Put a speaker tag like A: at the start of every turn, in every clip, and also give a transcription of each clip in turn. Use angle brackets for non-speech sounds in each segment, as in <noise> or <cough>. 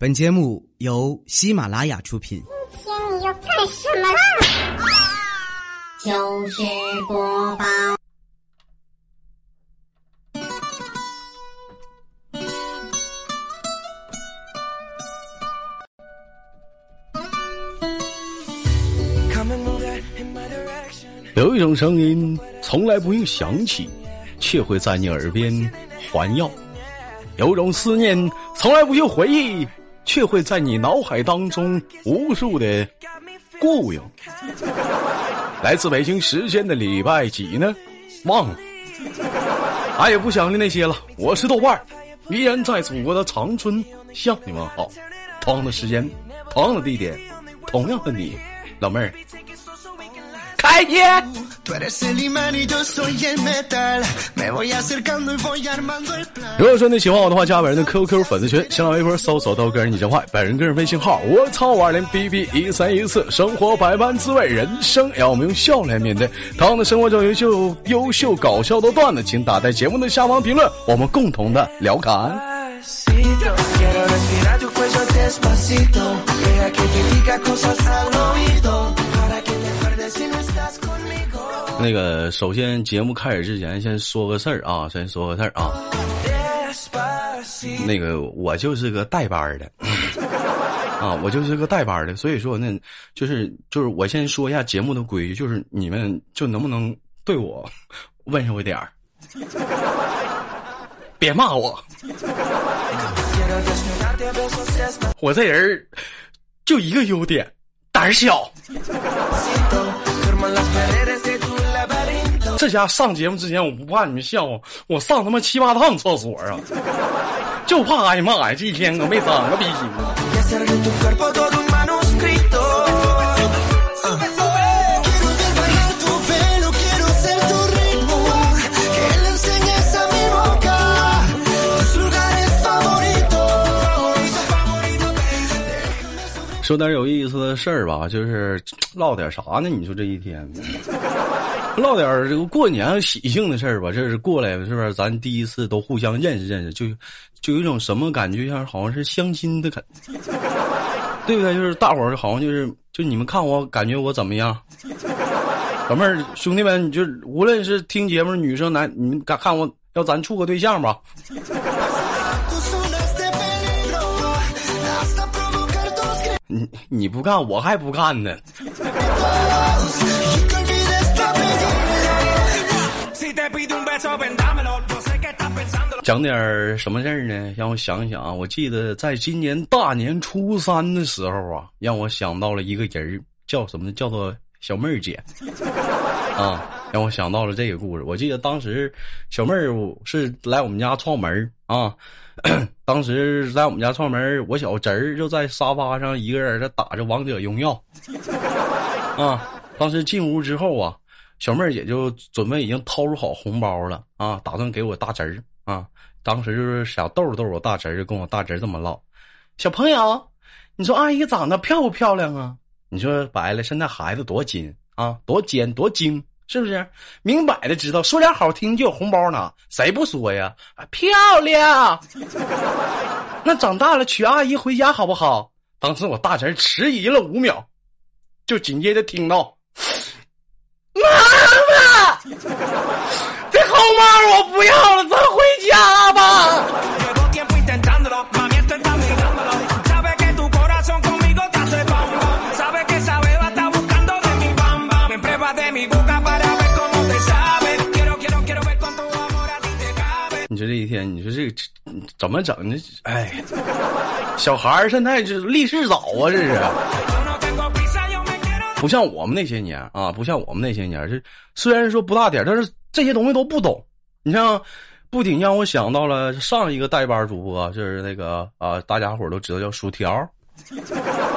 A: 本节目由喜马拉雅出品。
B: 今天你要干什么啦？
C: 就是播报。
D: 有一种声音从来不用想起，却会在你耳边环绕；有种思念从来不用回忆，却会在你脑海当中无数的雇佣。来自北京时间的礼拜几呢？忘了，俺也不想着那些了。我是豆瓣儿，依然在祖国的长春向你们好。同样的时间，同样的地点，同样的你，老妹儿。开业。如果说你喜欢我的话，加本人的 QQ 粉丝群，新浪微博搜索豆哥你真坏，本人个人微信号我操五二零 B B 一三一四，生活百般滋味，人生要我们用笑来面对。同样的生活中优秀、优秀搞笑的段子，请打在节目的下方评论，我们共同的聊侃。那个，首先节目开始之前，先说个事儿啊，<laughs> 先说个事儿啊。那个，我就是个带班的，<laughs> 啊，我就是个带班的，所以说那，就是就是我先说一下节目的规矩，就是你们就能不能对我 <laughs> 温柔一点儿，别骂我。我这人就一个优点，胆小。<laughs> 这家上节目之前，我不怕你们笑话，我上他妈七八趟厕所啊，就怕挨骂呀！这一天可没长个鼻心。说点有意思的事儿吧，就是唠点啥呢？你说这一天。唠点这个过年喜庆的事儿吧，这是过来是不是？咱第一次都互相认识认识，就就有一种什么感觉，像好像是相亲的感，对不对？就是大伙儿好像就是，就你们看我感觉我怎么样？老妹儿兄弟们，你就无论是听节目女生男，你们敢看我要咱处个对象吧？你你不干，我还不干呢。<laughs> 讲点什么事儿呢？让我想想啊！我记得在今年大年初三的时候啊，让我想到了一个人儿，叫什么呢？叫做小妹儿姐 <laughs> 啊，<laughs> 让我想到了这个故事。我记得当时小妹儿是来我们家串门啊，当时在我们家串门，我小侄儿就在沙发上一个人在打着王者荣耀啊。当时进屋之后啊。小妹儿也就准备已经掏出好红包了啊，打算给我大侄儿啊。当时就是想逗逗我大侄儿，跟我大侄儿这么唠：“小朋友，你说阿姨长得漂不漂亮啊？你说白了，现在孩子多精啊，多尖多精，是不是？明摆的知道说点好听就有红包拿，谁不说呀？啊漂亮。<laughs> 那长大了娶阿姨回家好不好？当时我大侄迟疑了五秒，就紧接着听到。”妈妈，这红包我不要了，咱回说这一天，你说这个怎么整呢？哎，小孩儿现在这立志早啊，这是。不像我们那些年啊，不像我们那些年，这虽然说不大点，但是这些东西都不懂。你像，不仅让我想到了上一个代班主播，就是那个啊，大家伙都知道叫薯条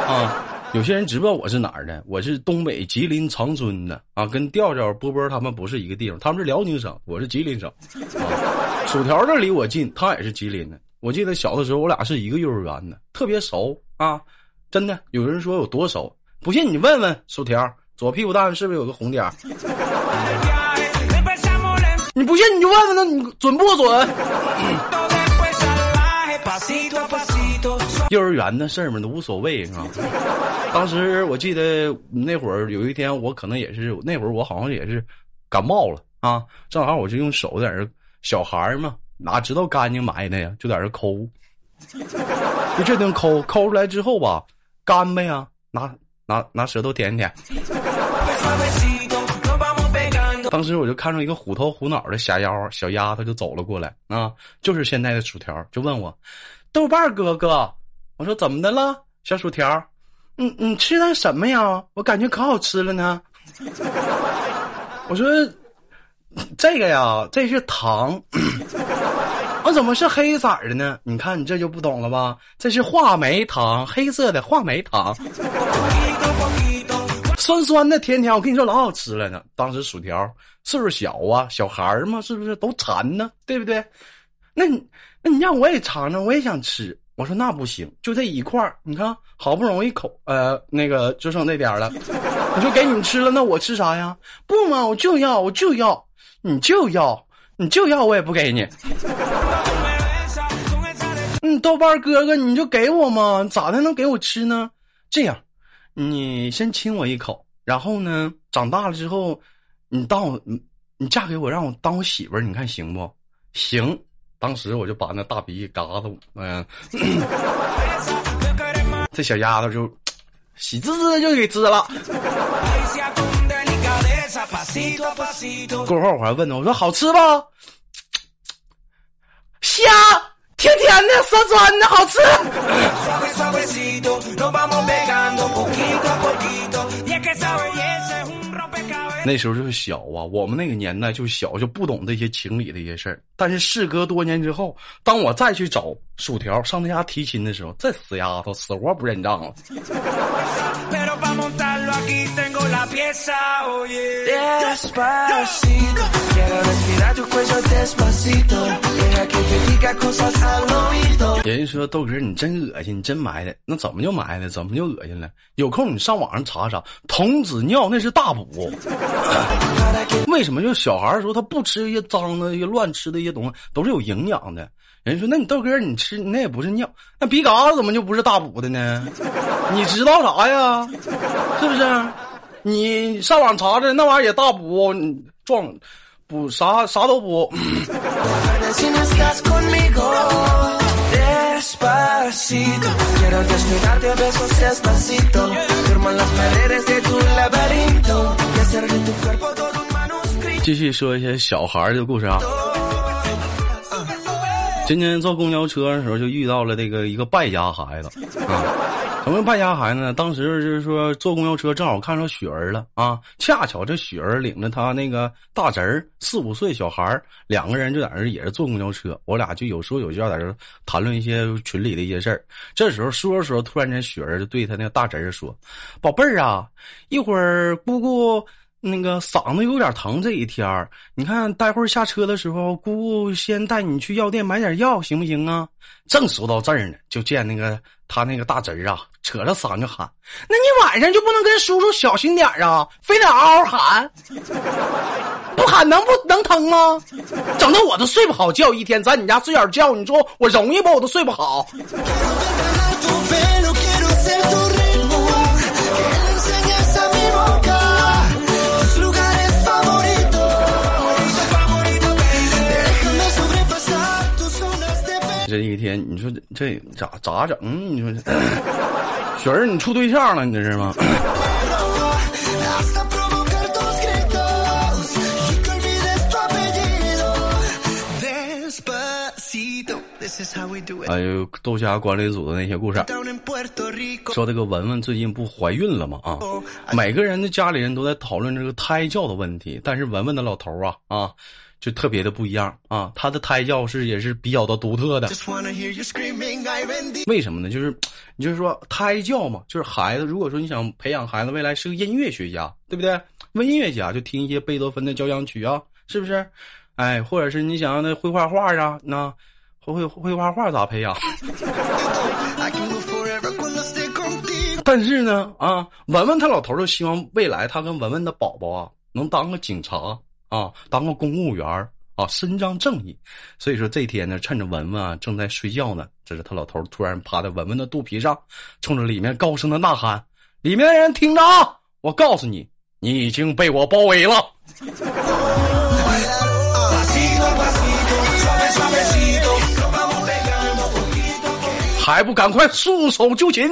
D: 啊。有些人知不知道我是哪儿的？我是东北吉林长春的啊，跟调调、波波他们不是一个地方，他们是辽宁省，我是吉林省。啊、薯条这离我近，他也是吉林的。我记得小的时候，我俩是一个幼儿园的，特别熟啊，真的。有人说有多熟？不信你问问薯条，左屁股蛋是不是有个红点儿 <laughs> 你不信你就问问他，你准不准？<laughs> 幼儿园的事儿嘛都无所谓啊。当时我记得那会儿有一天，我可能也是那会儿我好像也是感冒了啊，正好我就用手在那小孩儿嘛，哪知道干净埋汰呀，就在这抠，<laughs> 就这顿抠抠出来之后吧，干呗呀，拿拿拿舌头舔舔。<laughs> 当时我就看着一个虎头虎脑的小妖小丫头就走了过来啊，就是现在的薯条，就问我豆瓣哥哥，我说怎么的了，小薯条，你你吃的什么呀？我感觉可好吃了呢。<laughs> 我说 <laughs> 这个呀，这是糖，我 <clears throat> 怎么是黑色的呢？你看你这就不懂了吧？这是话梅糖，黑色的话梅糖。<laughs> 酸酸的，甜甜，我跟你说老好吃了呢。当时薯条岁数小啊，小孩儿嘛，是不是都馋呢？对不对？那你那你让我也尝尝，我也想吃。我说那不行，就这一块儿，你看好不容易口呃那个就剩那点了，<laughs> 你就给你们吃了，那我吃啥呀？不嘛，我就要，我就要，你就要，你就要，我也不给你。嗯，豆瓣哥哥，你就给我嘛，咋的能给我吃呢？这样。你先亲我一口，然后呢，长大了之后，你当我，你嫁给我，让我当我媳妇儿，你看行不？行。当时我就把那大鼻嘎子，嗯，<clears throat> 这小丫头就 <tsk> 喜滋滋就给滋了。过会儿我还问他，我说好吃不？香。甜甜的，酸酸的，好吃。那时候就是小啊，我们那个年代就小，就不懂这些情理的一些事儿。但是事隔多年之后，当我再去找薯条上他家提亲的时候，这死丫头死活不认账了。<laughs> 人家说豆哥你真恶心，你真埋汰，那怎么就埋汰？怎么就恶心了？有空你上网上查查，童子尿那是大补。为什么就小孩的时候他不吃一些脏的、一些乱吃的一些东西，都是有营养的？人说那你豆哥你吃那也不是尿，那鼻嘎子怎么就不是大补的呢？你知道啥呀？是不是？你上网查查，那玩意儿也大补，壮补啥啥都补。继续说一些小孩的故事啊。今天坐公交车的时候，就遇到了这个一个败家孩子啊。什么败家孩子呢？当时就是说坐公交车，正好看上雪儿了啊！恰巧这雪儿领着他那个大侄儿四五岁小孩儿，两个人就在那也是坐公交车。我俩就有说有笑在这谈论一些群里的一些事儿。这时候说着说着，突然间雪儿就对他那个大侄儿说：“宝贝儿啊，一会儿姑姑。”那个嗓子有点疼，这一天儿，你看待会儿下车的时候，姑姑先带你去药店买点药，行不行啊？正说到这儿呢，就见那个他那个大侄儿啊，扯着嗓子喊：“那你晚上就不能跟叔叔小心点啊？非得嗷嗷喊？不喊能不能疼吗？整的我都睡不好觉，一天在你家睡点觉，你说我容易不？我都睡不好。”这一天，你说这咋咋整？你说，雪儿，你处对象了？你这是吗？还有豆家管理组的那些故事，说这个文文最近不怀孕了吗？啊，每个人的家里人都在讨论这个胎教的问题，但是文文的老头啊啊。就特别的不一样啊！他的胎教是也是比较的独特的。为什么呢？就是，你就是说胎教嘛，就是孩子，如果说你想培养孩子未来是个音乐学家，对不对？问音乐家就听一些贝多芬的交响曲啊，是不是？哎，或者是你想让他会画画啊，那会会会画画咋培养？但是呢，啊，文文他老头就希望未来他跟文文的宝宝啊能当个警察。啊，当个公务员啊，伸张正义。所以说这天呢，趁着文文啊正在睡觉呢，这是他老头突然趴在文文的肚皮上，冲着里面高声的呐喊：“里面的人听着啊，我告诉你，你已经被我包围了。”还不赶快束手就擒！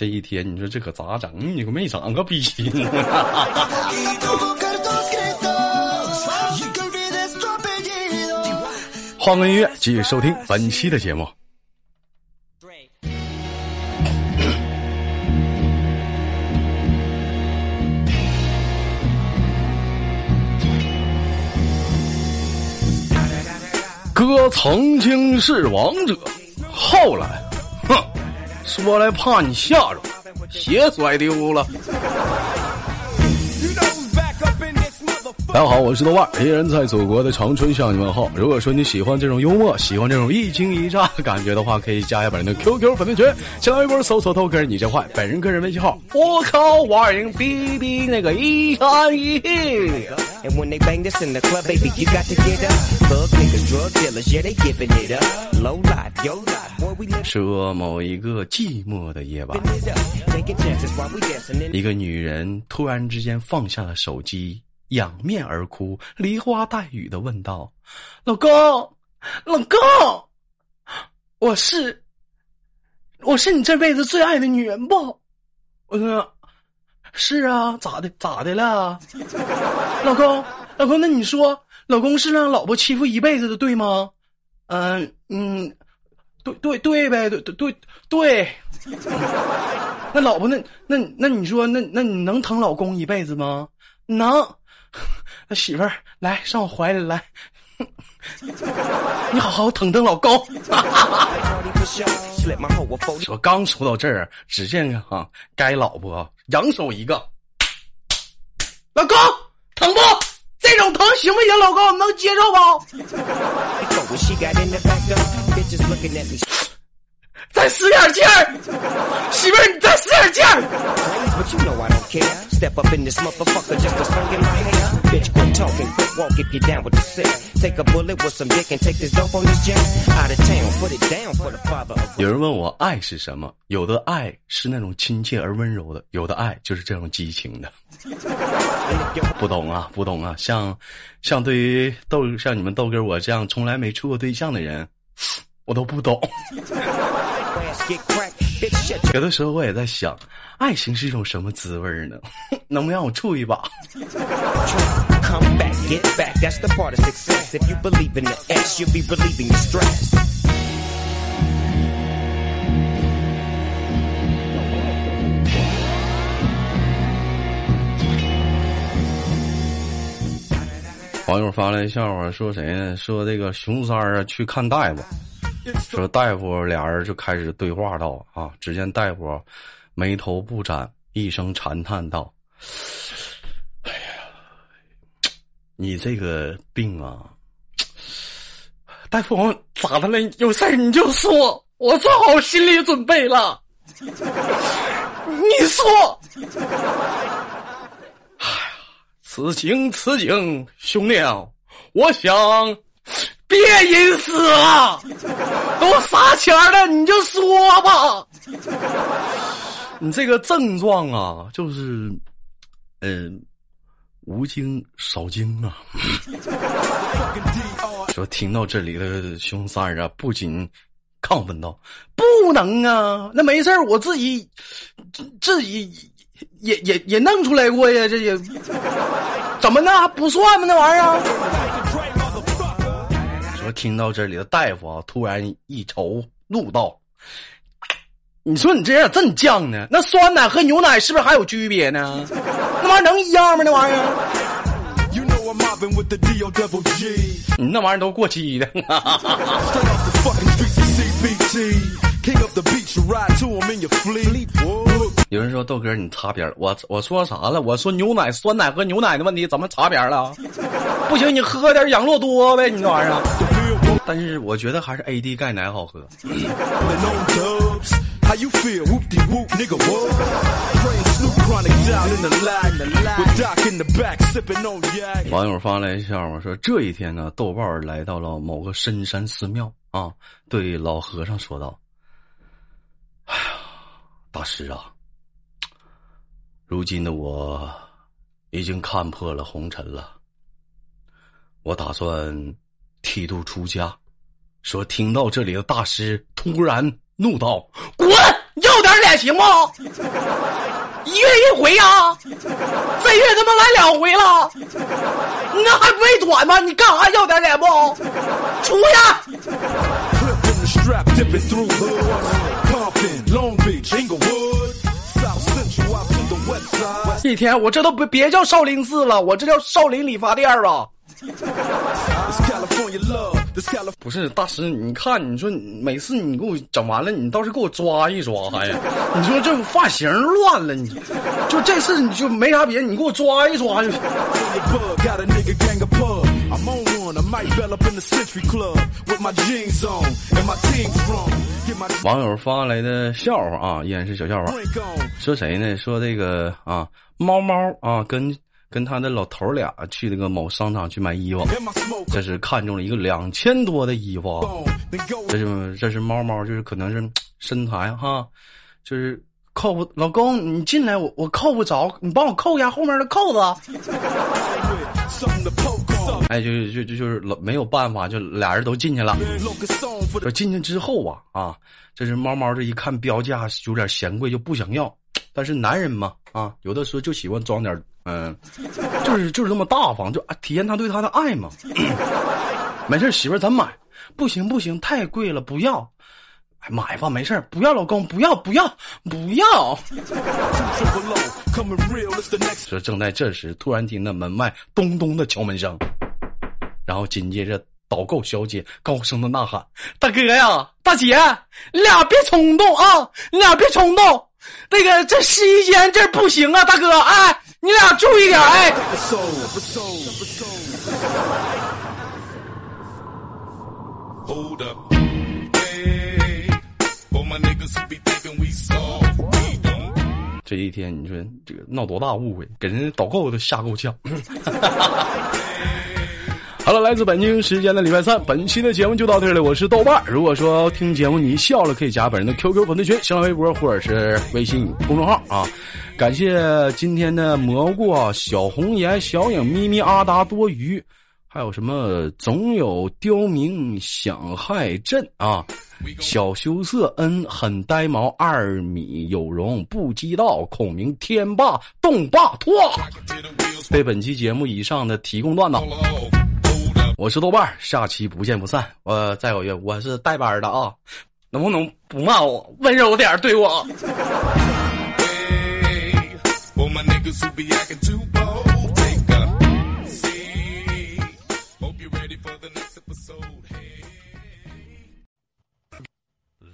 D: 这一天，你说这可咋整？你可没长个逼呢！换个音乐，继续收听本期的节目。哥曾经是王者，后来，说来怕你吓着，鞋摔丢了。大家好，我是豆瓣，依然在祖国的长春向你问好。如果说你喜欢这种幽默，喜欢这种一惊一乍的感觉的话，可以加一下本人的 QQ 粉丝群，新浪微博搜索“豆哥你真坏”，本人个人微信号：我靠五二零 B B 那个一三一。说某一个寂寞的夜晚，一个女人突然之间放下了手机。仰面而哭，梨花带雨的问道：“老公，老公，我是，我是你这辈子最爱的女人不？”我说：“是啊，咋的？咋的了？<laughs> 老公，老公，那你说，老公是让老婆欺负一辈子的，对吗？嗯嗯，对对对呗，对对对对。那老婆，那那那你说，那那你能疼老公一辈子吗？能。”那媳妇儿来上我怀里来，你好好疼疼老公。说刚说到这儿，只见啊，该老婆扬手一个，老公疼不？行不行？老高能接受不？再使点劲儿，媳妇儿，你再使点劲儿。有人问我爱是什么？有的爱是那种亲切而温柔的，有的爱就是这种激情的。不懂啊，不懂啊！像像对于豆像你们豆哥我这样从来没处过对象的人，我都不懂。有的时候我也在想，爱情是一种什么滋味呢？<laughs> 能不能让我处一把？<laughs> 网友发来笑话，说谁呢？说这个熊三儿啊去看大夫。说大夫俩人就开始对话道啊，只见大夫眉头不展，一声长叹道：“哎呀，你这个病啊，大夫咋的了？有事你就说，我做好心理准备了。你说，哎呀，此情此景，兄弟啊，我想。”别隐私了，都啥钱了，你就说吧。你这个症状啊，就是，嗯，无精少精啊。<laughs> 说听到这里的熊三儿啊，不仅亢奋道：“不能啊，那没事我自己自己也也也弄出来过呀，这也怎么呢不算吗？那玩意儿。”听到这里的大夫啊，突然一愁，怒道：“你说你这人咋这么犟呢？那酸奶和牛奶是不是还有区别呢？那玩意儿能一样吗？那玩意儿？你那玩意儿都过期的。”有人说豆哥你擦边我我说啥了？我说牛奶酸奶和牛奶的问题怎么擦边了？不行，你喝点养乐多呗，你这玩意儿。但是我觉得还是 AD 钙奶好喝。网友发来一笑话，说这一天呢，豆瓣来到了某个深山寺庙啊，对老和尚说道：“哎呀，大师啊，如今的我已经看破了红尘了，我打算剃度出家。”说听到这里的大师突然怒道：“滚！要点脸行吗？一月一回呀、这月他妈来两回了，那还不会短吗？你干啥要点脸不？出去！一天我这都别别叫少林寺了，我这叫少林理发店啊
E: ！It's California love. This California.
D: 不是大师，你看，你说每次你给我整完了，你倒是给我抓一抓呀！你说这发型乱了，你就这次你就没啥别的，你给我抓一抓就网友发来的笑话啊，依然是小笑话。说谁呢？说这个啊，猫猫啊，跟跟他的老头俩去那个某商场去买衣服这是看中了一个两千多的衣服啊。这是这是猫猫，就是可能是身材哈，就是扣不老公，你进来我我扣不着，你帮我扣一下后面的扣子。<laughs> 哎，就就就就是老没有办法，就俩人都进去了。进去之后啊啊，这是猫猫这一看标价有点嫌贵，就不想要。但是男人嘛啊，有的时候就喜欢装点嗯、就是就是这么大方，就啊体现他对他的爱嘛。<coughs> 没事，媳妇儿咱买，不行不行，太贵了，不要。哎，买吧，没事不要，老公，不要，不要，不要。说正在这时，突然听到门外咚咚的敲门声，然后紧接着导购小姐高声的呐喊：“大哥呀，大姐，你俩别冲动啊，你俩别冲动。那个这试衣间这不行啊，大哥，哎，你俩注意点，哎。” <laughs> 这一天，你说这个闹多大误会，给人导购都吓够呛。<laughs> 好了，来自北京时间的礼拜三，本期的节目就到这里了。我是豆瓣。如果说听节目你笑了，可以加本人的 QQ 粉丝群、新浪微博或者是微信公众号啊。感谢今天的蘑菇、小红颜、小影、咪咪、阿达、多余，还有什么总有刁民想害朕啊。小羞涩恩很呆毛，二米有容不羁道，孔明天霸动霸拓。对本期节目以上的提供段子，我是豆瓣，下期不见不散。我再有一个，我是带班的啊，能不能不骂我，温柔点对我？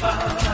F: Bye.